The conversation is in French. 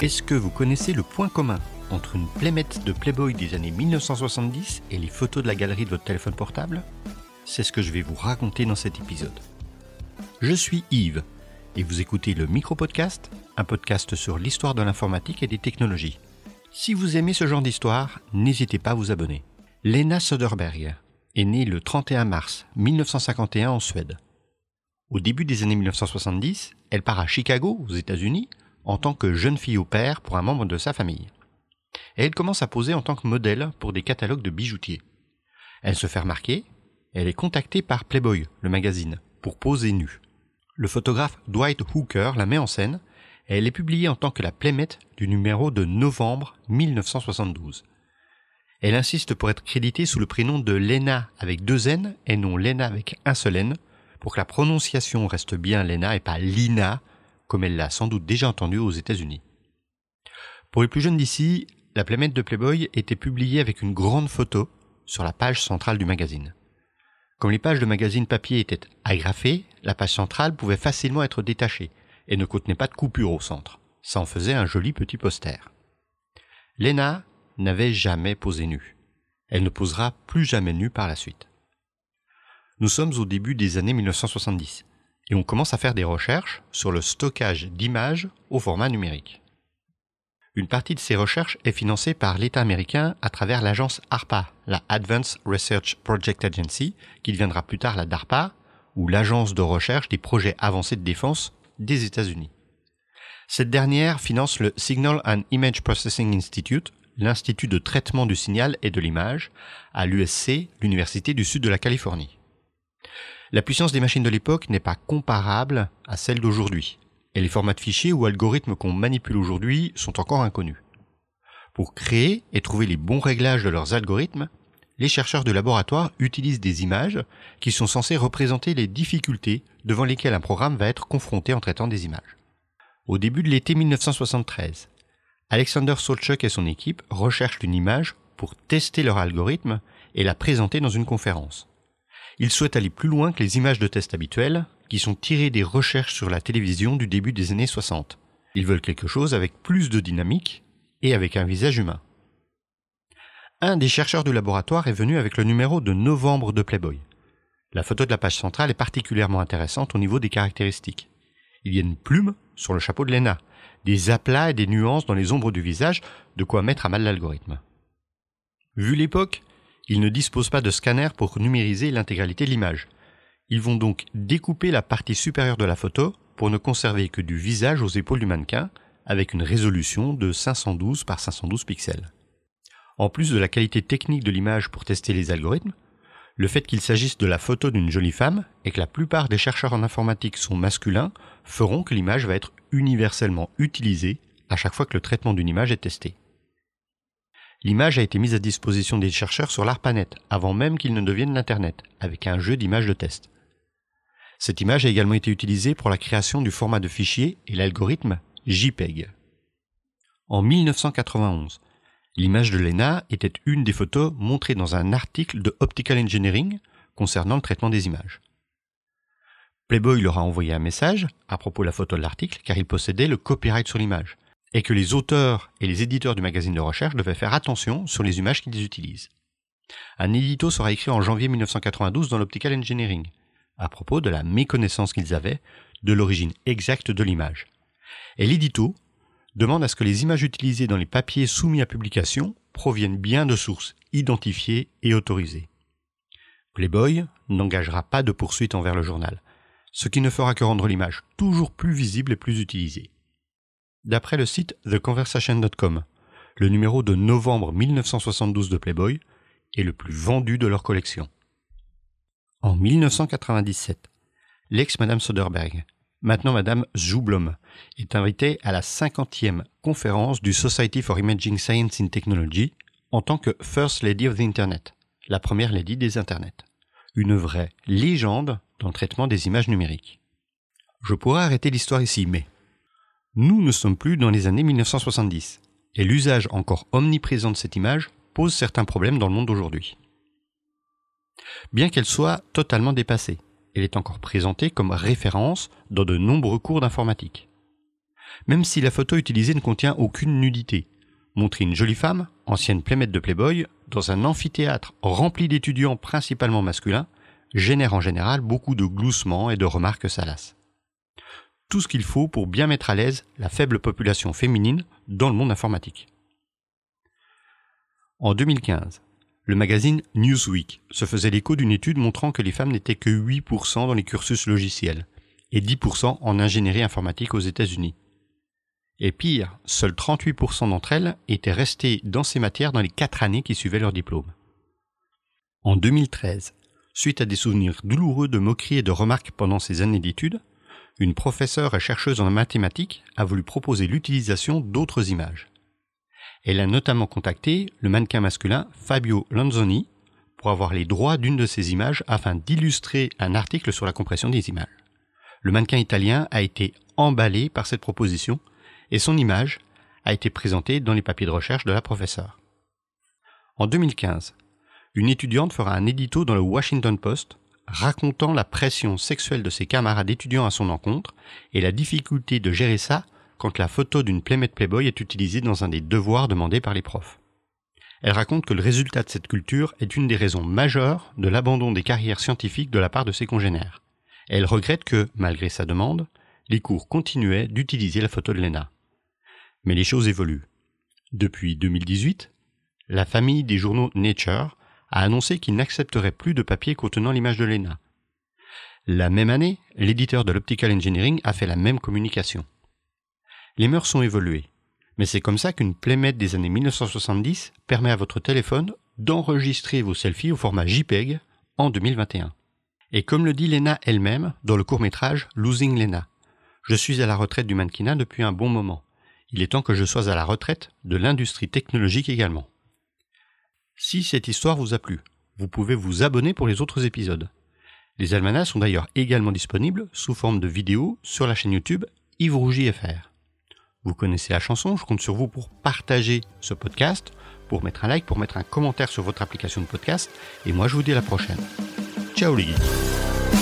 Est-ce que vous connaissez le point commun entre une playmate de Playboy des années 1970 et les photos de la galerie de votre téléphone portable? C'est ce que je vais vous raconter dans cet épisode. Je suis Yves et vous écoutez le Micro-Podcast, un podcast sur l'histoire de l'informatique et des technologies. Si vous aimez ce genre d'histoire, n'hésitez pas à vous abonner. Lena Söderberg est née le 31 mars 1951 en Suède. Au début des années 1970, elle part à Chicago, aux États-Unis, en tant que jeune fille au père pour un membre de sa famille. Et elle commence à poser en tant que modèle pour des catalogues de bijoutiers. Elle se fait remarquer, elle est contactée par Playboy, le magazine, pour poser nue. Le photographe Dwight Hooker la met en scène et elle est publiée en tant que la playmate du numéro de novembre 1972. Elle insiste pour être créditée sous le prénom de Lena avec deux N et non Lena avec un seul N, pour que la prononciation reste bien Lena et pas Lina, comme elle l'a sans doute déjà entendu aux États-Unis. Pour les plus jeunes d'ici, la Playmate de Playboy était publiée avec une grande photo sur la page centrale du magazine. Comme les pages de magazine papier étaient agrafées, la page centrale pouvait facilement être détachée et ne contenait pas de coupure au centre. Ça en faisait un joli petit poster. Lena n'avait jamais posé nue. Elle ne posera plus jamais nue par la suite. Nous sommes au début des années 1970 et on commence à faire des recherches sur le stockage d'images au format numérique. Une partie de ces recherches est financée par l'État américain à travers l'agence ARPA, la Advanced Research Project Agency, qui deviendra plus tard la DARPA, ou l'agence de recherche des projets avancés de défense des États-Unis. Cette dernière finance le Signal and Image Processing Institute, l'Institut de traitement du signal et de l'image, à l'USC, l'Université du Sud de la Californie. La puissance des machines de l'époque n'est pas comparable à celle d'aujourd'hui, et les formats de fichiers ou algorithmes qu'on manipule aujourd'hui sont encore inconnus. Pour créer et trouver les bons réglages de leurs algorithmes, les chercheurs de laboratoire utilisent des images qui sont censées représenter les difficultés devant lesquelles un programme va être confronté en traitant des images. Au début de l'été 1973, Alexander Solchuk et son équipe recherchent une image pour tester leur algorithme et la présenter dans une conférence. Ils souhaitent aller plus loin que les images de test habituelles, qui sont tirées des recherches sur la télévision du début des années 60. Ils veulent quelque chose avec plus de dynamique et avec un visage humain. Un des chercheurs du laboratoire est venu avec le numéro de novembre de Playboy. La photo de la page centrale est particulièrement intéressante au niveau des caractéristiques. Il y a une plume sur le chapeau de Lena, des aplats et des nuances dans les ombres du visage, de quoi mettre à mal l'algorithme. Vu l'époque, ils ne disposent pas de scanner pour numériser l'intégralité de l'image. Ils vont donc découper la partie supérieure de la photo pour ne conserver que du visage aux épaules du mannequin avec une résolution de 512 par 512 pixels. En plus de la qualité technique de l'image pour tester les algorithmes, le fait qu'il s'agisse de la photo d'une jolie femme et que la plupart des chercheurs en informatique sont masculins feront que l'image va être universellement utilisée à chaque fois que le traitement d'une image est testé. L'image a été mise à disposition des chercheurs sur l'ARPANET, avant même qu'il ne devienne l'Internet, avec un jeu d'images de test. Cette image a également été utilisée pour la création du format de fichier et l'algorithme JPEG. En 1991, l'image de Lena était une des photos montrées dans un article de Optical Engineering concernant le traitement des images. Playboy leur a envoyé un message à propos de la photo de l'article car il possédait le copyright sur l'image et que les auteurs et les éditeurs du magazine de recherche devaient faire attention sur les images qu'ils utilisent. Un édito sera écrit en janvier 1992 dans l'Optical Engineering, à propos de la méconnaissance qu'ils avaient de l'origine exacte de l'image. Et l'édito demande à ce que les images utilisées dans les papiers soumis à publication proviennent bien de sources identifiées et autorisées. Playboy n'engagera pas de poursuite envers le journal, ce qui ne fera que rendre l'image toujours plus visible et plus utilisée. D'après le site TheConversation.com, le numéro de novembre 1972 de Playboy est le plus vendu de leur collection. En 1997, l'ex-Madame Soderberg, maintenant Madame Zublom, est invitée à la 50e conférence du Society for Imaging Science and Technology en tant que First Lady of the Internet, la première lady des Internets. Une vraie légende dans le traitement des images numériques. Je pourrais arrêter l'histoire ici, mais nous ne sommes plus dans les années 1970, et l'usage encore omniprésent de cette image pose certains problèmes dans le monde d'aujourd'hui. Bien qu'elle soit totalement dépassée, elle est encore présentée comme référence dans de nombreux cours d'informatique. même si la photo utilisée ne contient aucune nudité. Montrer une jolie femme, ancienne playmate de Playboy, dans un amphithéâtre rempli d'étudiants principalement masculins, génère en général beaucoup de gloussements et de remarques salaces. Tout ce qu'il faut pour bien mettre à l'aise la faible population féminine dans le monde informatique. En 2015, le magazine Newsweek se faisait l'écho d'une étude montrant que les femmes n'étaient que 8% dans les cursus logiciels et 10% en ingénierie informatique aux États-Unis. Et pire, seuls 38% d'entre elles étaient restées dans ces matières dans les 4 années qui suivaient leur diplôme. En 2013, suite à des souvenirs douloureux de moqueries et de remarques pendant ces années d'études, une professeure et chercheuse en mathématiques a voulu proposer l'utilisation d'autres images. Elle a notamment contacté le mannequin masculin Fabio Lanzoni pour avoir les droits d'une de ces images afin d'illustrer un article sur la compression des images. Le mannequin italien a été emballé par cette proposition et son image a été présentée dans les papiers de recherche de la professeure. En 2015, une étudiante fera un édito dans le Washington Post racontant la pression sexuelle de ses camarades étudiants à son encontre et la difficulté de gérer ça quand la photo d'une Playmate Playboy est utilisée dans un des devoirs demandés par les profs. Elle raconte que le résultat de cette culture est une des raisons majeures de l'abandon des carrières scientifiques de la part de ses congénères. Elle regrette que, malgré sa demande, les cours continuaient d'utiliser la photo de Lena. Mais les choses évoluent. Depuis 2018, la famille des journaux Nature a annoncé qu'il n'accepterait plus de papier contenant l'image de Lena. La même année, l'éditeur de l'Optical Engineering a fait la même communication. Les mœurs sont évoluées. Mais c'est comme ça qu'une Playmate des années 1970 permet à votre téléphone d'enregistrer vos selfies au format JPEG en 2021. Et comme le dit Lena elle-même dans le court-métrage Losing Lena, je suis à la retraite du mannequinat depuis un bon moment. Il est temps que je sois à la retraite de l'industrie technologique également. Si cette histoire vous a plu, vous pouvez vous abonner pour les autres épisodes. Les almanachs sont d'ailleurs également disponibles sous forme de vidéos sur la chaîne YouTube Yves Rougy FR. Vous connaissez la chanson, je compte sur vous pour partager ce podcast, pour mettre un like, pour mettre un commentaire sur votre application de podcast, et moi je vous dis à la prochaine. Ciao les geeks